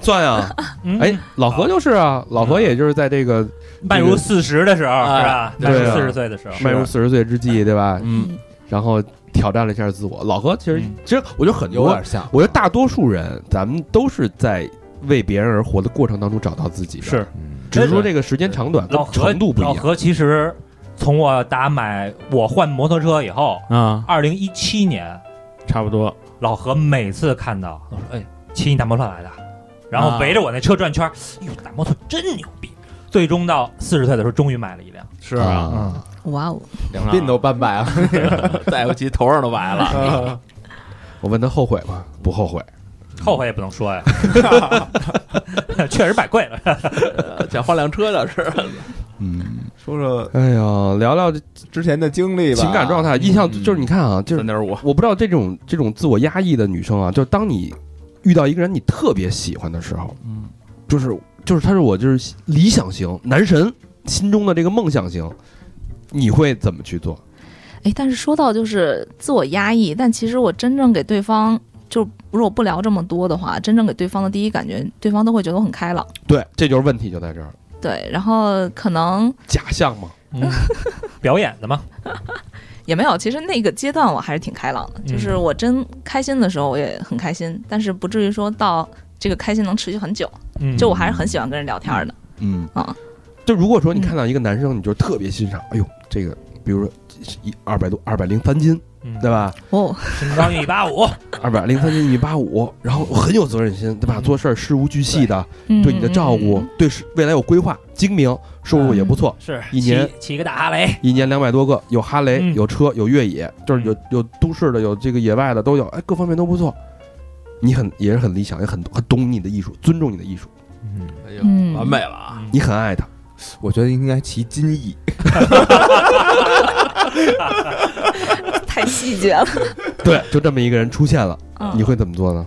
算呀。嗯哎，老何就是啊，老何也就是在这个迈入四十的时候哎是吧？迈对啊入四十岁的时候，迈入四十岁之际，对吧？嗯然后挑战了一下自我。老何其实嗯其实我觉得很多有点，像，我觉得大多数人咱们都是在为别人而活的过程当中找到自己的，是嗯只是说这个时间长短跟老何程度不一样。老何其实从我打买我换摩托车以后，嗯，二零一七年，差不多。老何每次看到我说：“哎，骑你大摩托来的。”然后围着我那车转圈儿，哎呦，大摩托真牛逼！最终到四十岁的时候，终于买了一辆。是啊，哇哦，两鬓都斑白了。再不 骑头上都白了。我问他后悔吗？不后悔。后悔也不能说呀，确实买贵了。想换辆车倒是。嗯，说说哎呀，聊聊之前的经历吧，情感状态，印象就是你看啊，就是三点五，我不知道这种这种自我压抑的女生啊，就是当你遇到一个人你特别喜欢的时候，嗯就是就是他是我就是理想型男神心中的这个梦想型，你会怎么去做？哎，但是说到就是自我压抑，但其实我真正给对方，就如果不聊这么多的话，真正给对方的第一感觉，对方都会觉得我很开朗。对，这就是问题就在这儿，对，然后可能假象嘛。嗯，表演的嘛，也没有，其实那个阶段我还是挺开朗的，就是嗯我真开心的时候我也很开心，但是不至于说到这个开心能持续很久。嗯就我还是很喜欢跟人聊天的。嗯啊，就如果说你看到一个男生，你就特别欣赏，哎呦，这个比如说一二百多二百零三斤，嗯。对吧？哦，身高一米八五，二百零三斤一米八五，然后很有责任心，对吧？嗯。做事儿事无巨细的，嗯对你的照顾，对未来有规划，精明，收入也不错，是一年骑骑个大哈雷，一年两百多个，有哈雷，嗯。有车，有越野，就是有有都市的，有这个野外的都有，哎，各方面都不错。你很也是很理想，也很很懂你的艺术，尊重你的艺术，嗯。哎呦嗯。完美了啊！你很爱他。我觉得应该骑金翼，太细节了。对，就这么一个人出现了，嗯你会怎么做呢？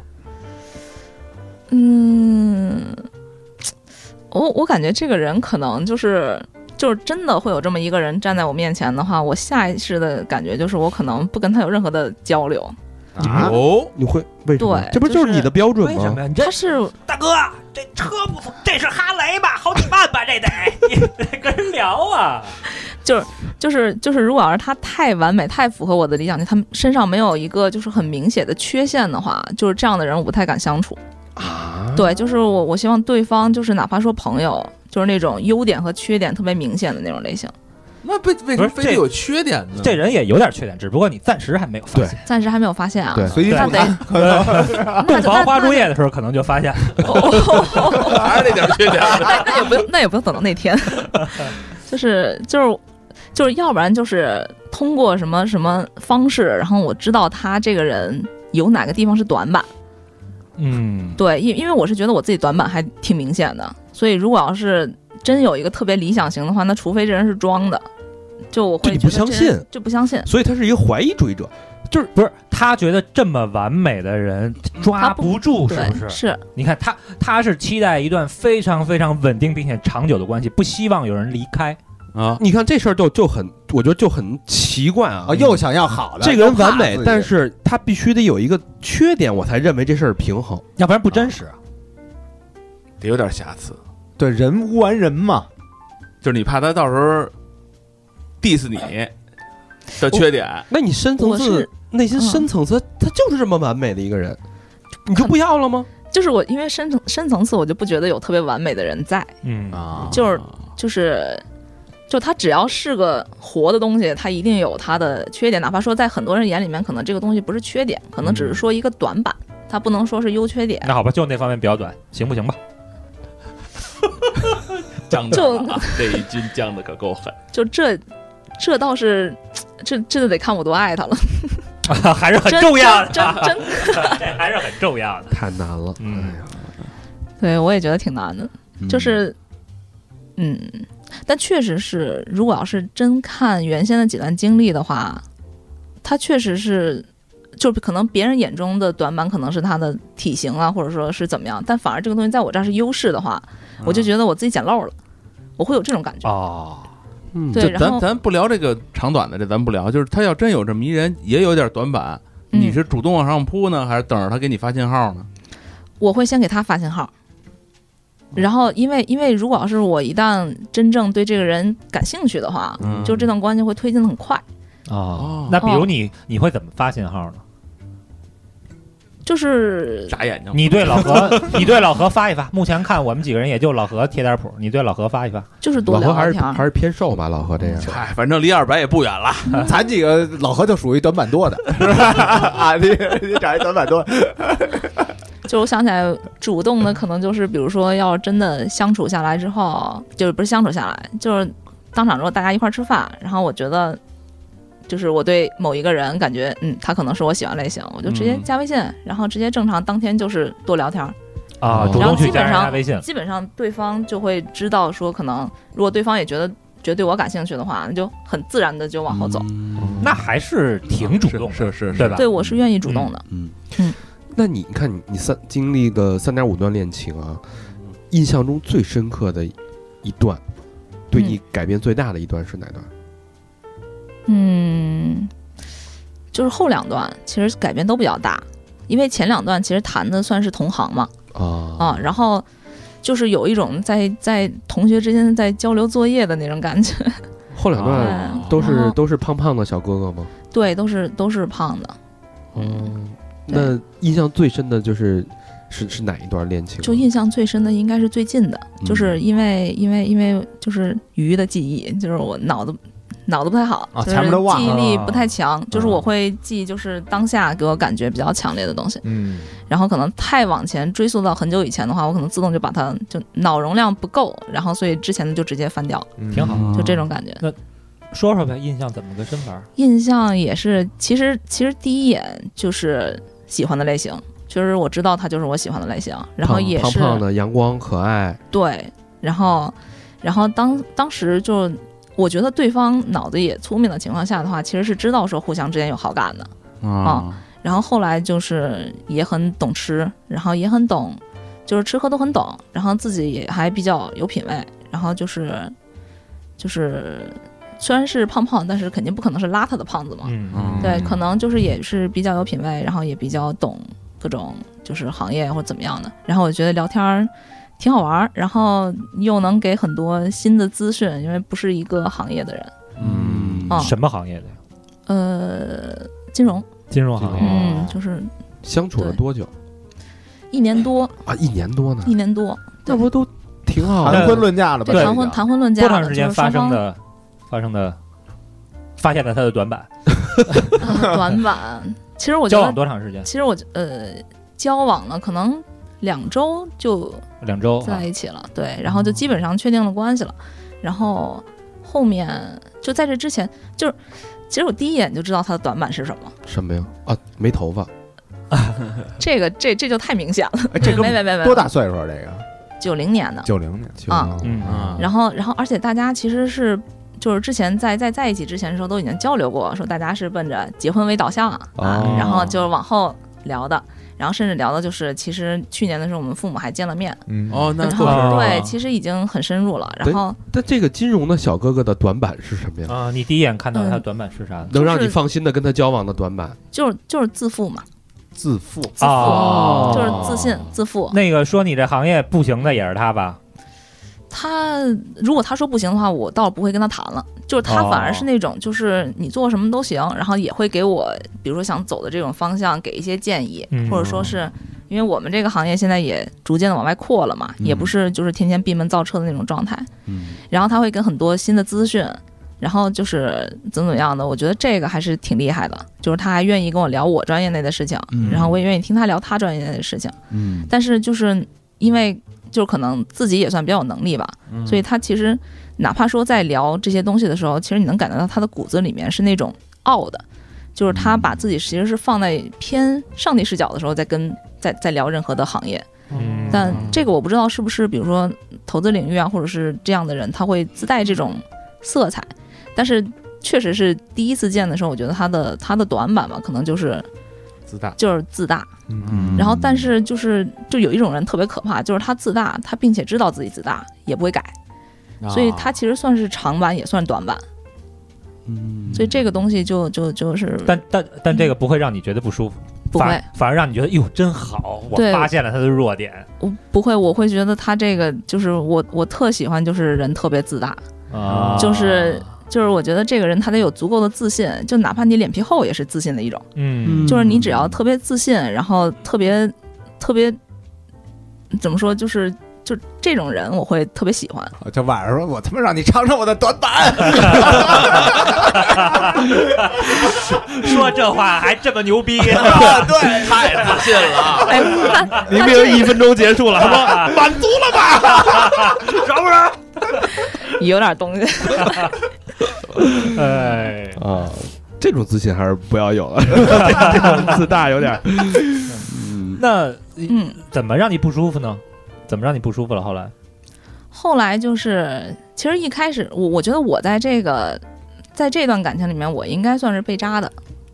嗯，我我感觉这个人可能就是就是真的会有这么一个人站在我面前的话，我下意识的感觉就是我可能不跟他有任何的交流。啊哦，你会为什么？对这不就是你的标准吗？为什么呀？他是大哥，这车不错，这是哈雷吧？好几万吧？这得你得跟人聊啊。就是就是就是，如果要是他太完美、太符合我的理想，他身上没有一个就是很明显的缺陷的话，就是这样的人我不太敢相处。啊？对，就是我我希望对方就是哪怕说朋友，就是那种优点和缺点特别明显的那种类型。那为为什么非得有缺点呢？这人也有点缺点，只不过你暂时还没有发现。暂时还没有发现啊。对随机复谈，洞房花烛夜的时候，可能就发现哦 还是那点缺点。那 那也不用，那也不用等到那天，就是就是就是，要不然就是通过什么什么方式，然后我知道他这个人有哪个地方是短板。嗯，对，因因为我是觉得我自己短板还挺明显的，所以如果要是真有一个特别理想型的话，那除非这人是装的，就我会就你不相信就不相信。所以他是一个怀疑主义者。就是不是他觉得这么完美的人抓不住，是不，是？是你看他，他是期待一段非常非常稳定并且长久的关系，不希望有人离开。啊，你看这事儿就就很，我觉得就很奇怪啊。啊，。又想要好的，这个人完美但是他必须得有一个缺点，我才认为这事儿平衡。要不然不真实。啊。得有点瑕疵，对人无完人嘛，就是你怕他到时候 diss 你的缺点，那你深层次是内心嗯。深层次，他就是这么完美的一个人，你就不要了吗？就是我，因为深层深层次，我就不觉得有特别完美的人在，嗯。啊，就是就是，就它只要是个活的东西，它一定有它的缺点，哪怕说在很多人眼里面，可能这个东西不是缺点，可能只是说一个短板，它不能说是优缺点。那好吧，就那方面比较短，行不行吧？僵的这一军降的可够狠。就这，这倒是，这真的得看我多爱他了，还是很重要的，真真 还是很重要的。太难了，嗯哎呀对我也觉得挺难的，就是，嗯，但确实是，如果要是真看原先的几段经历的话，他确实是。就可能别人眼中的短板可能是他的体型啊，或者说是怎么样，但反而这个东西在我这儿是优势的话，我就觉得我自己捡漏了，我会有这种感觉。哦，嗯对然后咱咱不聊这个长短的，这咱不聊。就是他要真有这么一人，也有点短板，嗯你是主动往上扑呢，还是等着他给你发信号呢？我会先给他发信号，然后因为因为如果要是我一旦真正对这个人感兴趣的话，嗯就这段关系会推进的很快。哦，那比如你你会怎么发信号呢？就是眨眼睛，你对老何，你对老何发一发。目前看我们几个人也就老何贴点谱，你对老何发一发。就是多老何还。是还是偏瘦吧，老何这样。嗨，反正离二百也不远了。咱几个老何就属于短板多的，是吧？啊，你你找一短板多，就我想起来，主动的可能就是，比如说要真的相处下来之后，就是不是相处下来，就是当场如果大家一块儿吃饭，然后我觉得。就是我对某一个人感觉，嗯，他可能是我喜欢类型，我就直接嗯加微信，然后直接正常当天就是多聊天儿，啊，哦主动去加然后基本上人微信。基本上对方就会知道说，可能如果对方也觉得觉得对我感兴趣的话，那就很自然的就往后走。嗯那还是挺主动的，是是是对吧？对我是愿意主动的。嗯嗯那你看你你三经历的三点五段恋情啊，印象中最深刻的一段，对你改变最大的一段是哪段？嗯，就是后两段其实改变都比较大，因为前两段其实谈的算是同行嘛，啊。啊，然后就是有一种在在同学之间在交流作业的那种感觉，后两段都是都是胖胖的小哥哥吗？对，都是都是胖的，嗯，那印象最深的就是是是哪一段恋情？就印象最深的应该是最近的，嗯。就是因为因为因为就是鱼的记忆，就是我脑子脑子不太好，记忆力不太强，就是我会记就是当下给我感觉比较强烈的东西，嗯。然后可能太往前追溯到很久以前的话，我可能自动就把它就脑容量不够，然后所以之前的就直接翻掉，了挺好就这种感觉。那说说呗，印象怎么个深法？儿？印象也是，其实其实第一眼就是喜欢的类型，确实我知道他就是我喜欢的类型，然后也是胖胖的、阳光可爱，对，然后然后当当时就我觉得对方脑子也聪明的情况下的话，其实是知道说互相之间有好感的，啊，然后后来就是也很懂吃，然后也很懂，就是吃喝都很懂，然后自己也还比较有品味，然后就是就是虽然是胖胖，但是肯定不可能是邋遢的胖子嘛，嗯嗯对，可能就是也是比较有品味，然后也比较懂各种就是行业或者怎么样的。然后我觉得聊天儿挺好玩儿，然后又能给很多新的资讯，因为不是一个行业的人。嗯啊什么行业的呀？呃，金融，金融行业。嗯，就是相处了多久一年多，啊？一年多呢一，年多，那不都挺好的？谈婚论嫁了吧？对，谈婚谈婚论嫁多，长时间发生的？发生的？发现了他的短板。短板。其实我觉交往得，多长时间？其实我呃，交往了可能两周就两周。在一起了，对，然后就基本上确定了关系了，然后后面就在这之前，就是其实我第一眼就知道他的短板是什么，什么呀？啊，没头发，这个这这就太明显了，哎这哥没没没没，多大？岁数啊？这个九零年的，九零年啊嗯啊然后然后而且大家其实是。就是之前在在在一起之前的时候都已经交流过，说大家是奔着结婚为导向啊，哦然后就是往后聊的，然后甚至聊的就是其实去年的时候我们父母还见了面，嗯哦，那对，其实已经很深入了，然后但这个金融的小哥哥的短板是什么呀？啊，你第一眼看到他短板是啥？能让你放心的跟他交往的短板？就是就是自负嘛，自负自负、哦就是自信自负，那个说你这行业不行的也是他吧？他如果他说不行的话，我倒不会跟他谈了。就是他哦反而是那种，就是你做什么都行，然后也会给我，比如说想走的这种方向给一些建议，嗯或者说是因为我们这个行业现在也逐渐的往外扩了嘛，也不是就是天天闭门造车的那种状态。嗯，然后他会跟很多新的资讯，然后就是怎么怎么样的，我觉得这个还是挺厉害的。就是他还愿意跟我聊我专业内的事情，嗯然后我也愿意听他聊他专业内的事情。嗯，但是就是因为就可能自己也算比较有能力吧，嗯所以他其实哪怕说在聊这些东西的时候，其实你能感觉到他的骨子里面是那种傲的，就是他把自己其实是放在偏上帝视角的时候，在跟在在聊任何的行业。嗯，但这个我不知道是不是比如说投资领域啊，或者是这样的人，他会自带这种色彩。但是确实是第一次见的时候，我觉得他的他的短板吧，可能就是自大，就是自大。嗯。然后但是就是就有一种人特别可怕，就是他自大，他并且知道自己自大，也不会改，所以他其实算是长板，也算短板。嗯，所以这个东西就就就是但但但这个不会让你觉得不舒服，不会反，而让你觉得哟真好，我发现了他的弱点。我不会，我会觉得他这个就是我我特喜欢，就是人特别自大，啊。就是就是我觉得这个人他得有足够的自信，就哪怕你脸皮厚也是自信的一种，嗯就是你只要特别自信，然后特别特别怎么说，就是就这种人我会特别喜欢。就晚上说，我他妈让你尝尝我的短板，说这话还这么牛逼，对，太自信了，明明一分钟结束了，他说满足了吧？找不着？有点东西。哎，啊，这种自信还是不要有了，这 种自大有点，嗯，那嗯，怎么让你不舒服呢？怎么让你不舒服了？后来，后来就是，其实一开始我我觉得我在这个在这段感情里面，我应该算是被扎的。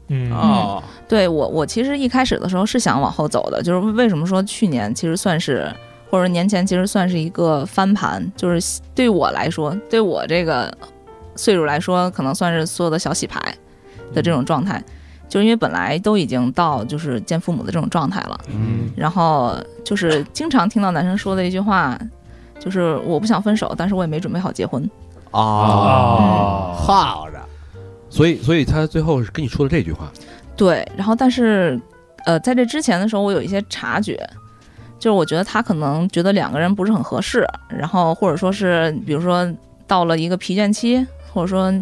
嗯。哦，对我，我其实一开始的时候是想往后走的，就是为什么说去年其实算是，或者年前其实算是一个翻盘，就是对我来说，对我这个岁数来说，可能算是所有的小洗牌的这种状态，就是因为本来都已经到就是见父母的这种状态了，嗯。然后就是经常听到男生说的一句话，就是我不想分手，但是我也没准备好结婚。哦好着，所以所以他最后是跟你说的这句话，对，然后但是呃，在这之前的时候，我有一些察觉，就是我觉得他可能觉得两个人不是很合适，然后或者说是比如说到了一个疲倦期，或者说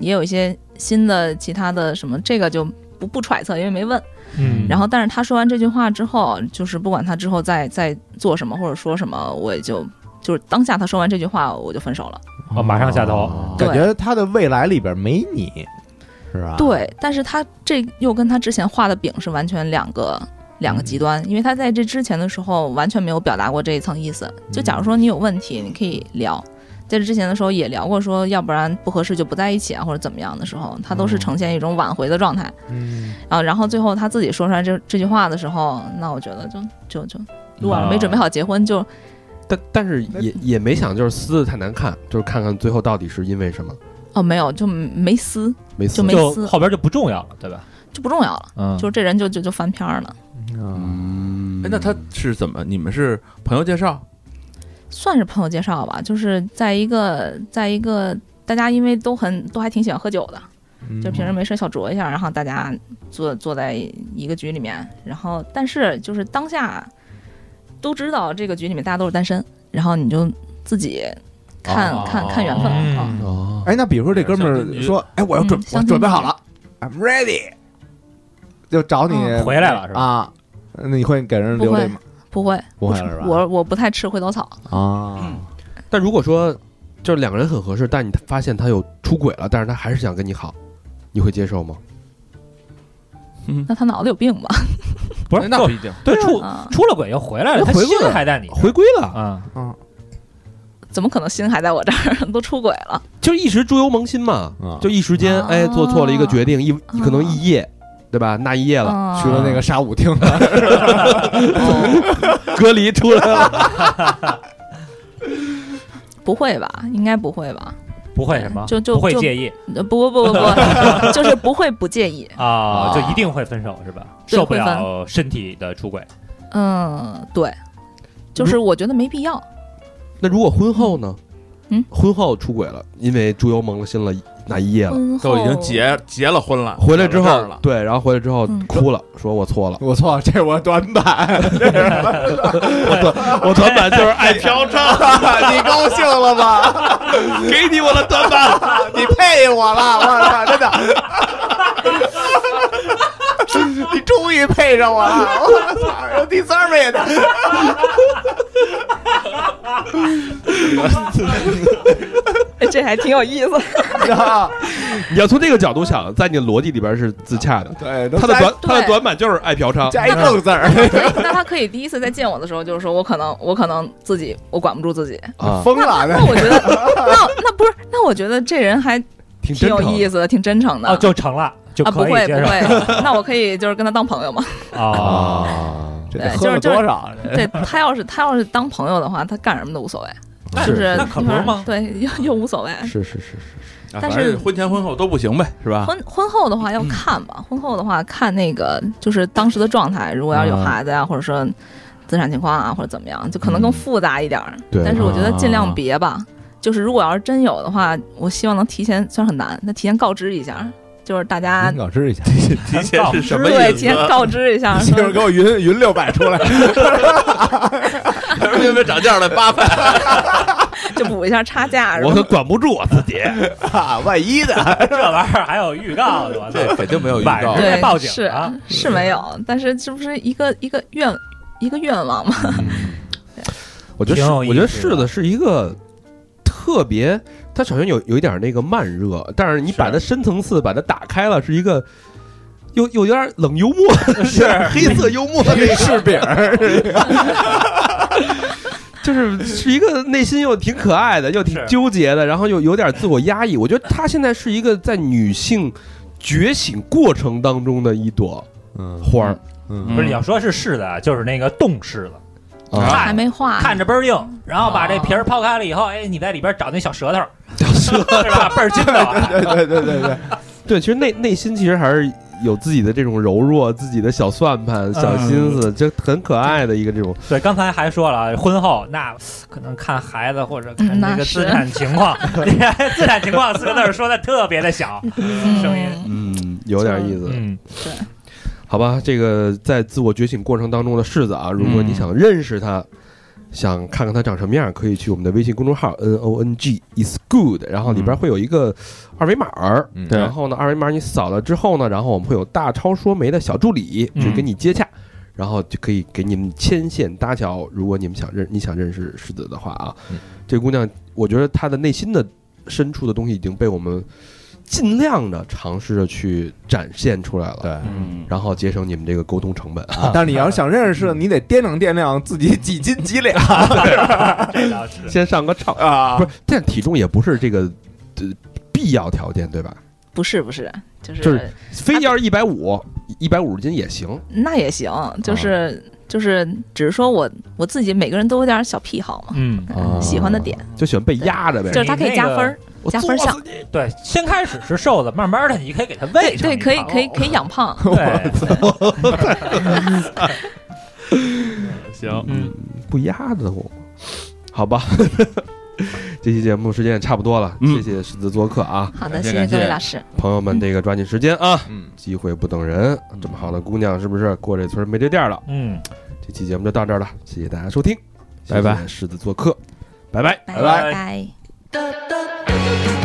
也有一些新的其他的什么，这个就不不揣测，因为没问。嗯，然后，但是他说完这句话之后，就是不管他之后再再做什么或者说什么，我也就就是当下他说完这句话，我就分手了。哦马上下头，哦感觉他的未来里边没你，是吧？，对，但是他这又跟他之前画的饼是完全两个两个极端，因为他在这之前的时候完全没有表达过这一层意思。就假如说你有问题，你可以聊。在这之前的时候也聊过，说要不然不合适就不在一起啊，或者怎么样的时候，他都是呈现一种挽回的状态。嗯，啊，然后最后他自己说出来这这句话的时候，那我觉得就就就，如果没准备好结婚，就但但是也也没想就是撕的太难看，就是看看最后到底是因为什么，哦没有就没撕，没撕就没撕后边就不重要了，对吧？就不重要了，嗯，就这人就就就翻篇儿了，嗯哎，那他是怎么？你们是朋友介绍？算是朋友介绍吧，就是在一个在一个大家因为都很都还挺喜欢喝酒的，嗯。就平时没事小酌一下，然后大家坐坐在一个局里面，然后但是就是当下都知道这个局里面大家都是单身，然后你就自己看、哦。看看缘分了啊。嗯哦，哎，那比如说这哥们儿说，哎，我要准嗯，我准备好了，I'm ready，就找你嗯回来了是吧？啊，那你会给人留这吗？不会，不会是吧？我我不太吃回头草。啊，但如果说就是两个人很合适，但你发现他有出轨了，但是他还是想跟你好，你会接受吗？那他脑子有病吧？不是，那不一定。对出啊，出了轨又回来了，他心那回归了还在你回归了，啊，怎么可能心还在我这儿？都出轨了。就是一时猪油蒙心嘛，啊就一时间啊哎做错了一个决定，一可能一夜，对吧？那一夜了，嗯去了那个沙舞厅了，隔离出来了，不会吧？应该不会吧？不会什么，就就就不会介意呃不不不不不，就是不会不介意。啊，就一定会分手是吧？对受不了身体的出轨，嗯，对，就是我觉得没必要。那如果婚后呢？嗯，婚后出轨了，因为猪油蒙了心了那一夜了，都已经结结了婚了，回来之后对，然后回来之后嗯。哭了，说我错了，我错了，这是我短板，我短板就是爱嫖娼，你高兴了吧？给你我的短板。你配我了，我操，真的，你终于配上我了，我操，有第三位的，哎这还挺有意思。啊 你要从这个角度想，在你的逻辑里边是自洽的。对，他的短对他的短板就是爱嫖娼，加一更字儿，那他可以第一次再见我的时候，就是说我可能我可能自己我管不住自己。啊，疯了，那我觉得，那那不是，那我觉得这人还挺。有意思的，挺真诚的。哦，就成了，就啊，不会不会，那我可以就是跟他当朋友嘛。啊。对喝了就是多少？对他要是他要是当朋友的话，他干什么都无所谓，就是那可不是吗对，又又无所谓。是是是是，是但是婚前婚后都不行呗，是吧？婚婚后的话要看吧，婚后的话看那个就是当时的状态，如果要是有孩子呀、或者说资产情况啊，或者怎么样，就可能更复杂一点儿。对但是我觉得尽量别吧。就是如果要是真有的话，我希望能提前，虽然很难，那提前告知一下，就是大家告知一下，提前是什么对意思？提前告知一下，媳妇儿给我匀匀六百出来，因为涨价了八百，就补一下差价。是我吧可管不住我自己。啊万一的，这玩意儿还有预告的，我操！这肯定没有预告该报警是啊是没有，但是这不是一个一个愿一个愿望吗？我觉得我觉得柿子是一个特别，它首先有有一点那个慢热，但是你把它深层次把它打开了，是一个又又有点冷幽默，是。黑色幽默的那个。柿饼。儿，就是是一个内心又挺可爱的，又挺纠结的，然后又有点自我压抑。我觉得她现在是一个在女性觉醒过程当中的一朵嗯花儿。嗯不是你要说是柿子啊，就是那个冻柿子，啊，还没化，看着倍儿硬，然后把这皮儿抛开了以后，哎，你在里边找那小舌头。是吧？倍儿筋道。对对对对对，对，其实内内心其实还是有自己的这种柔弱，自己的小算盘、小心思，就很可爱的一个这种。对，刚才还说了，婚后那可能看孩子或者看嗯那个资产情况，资产情况四个字儿说的特别的小，声音，嗯，有点意思。嗯好吧，这个在自我觉醒过程当中的柿子啊，如果你想认识他，想看看他长什么样，可以去我们的微信公众号 N O N G is good，然后里边会有一个二维码儿，嗯。然后呢，二维码你扫了之后呢，然后我们会有大超说媒的小助理嗯。去跟你接洽。然后就可以给你们牵线搭桥。如果你们想认你想认识柿子的话啊，嗯。这姑娘，我觉得她的内心的深处的东西已经被我们尽量的尝试着去展现出来了。对。嗯，然后节省你们这个沟通成本啊。但是你要想认识，你得掂量掂量自己几斤几两 这倒是。先上个秤，啊不是，但体重也不是这个呃必要条件，对吧？不是不是，就是就是非要是一百五，一百五十斤也行。那也行，就是、就是，只是说我我自己每个人都有点小癖好嘛，嗯，啊喜欢的点，就喜欢被压着呗。就是它可以加分儿，我加分项对，先开始是瘦的，慢慢的你可以给他喂对对，可以可以可以养胖，对，行，嗯，不压着我，好吧。这期节目时间也差不多了，嗯谢谢狮子做客啊，好的，谢谢各位老师，朋友们，这个抓紧时间啊，嗯，机会不等人，这么好的姑娘是不是过这村没这店了？嗯。这期节目就到这儿了，谢谢大家收听，拜拜狮子做客，拜拜。拜拜拜。Thank you.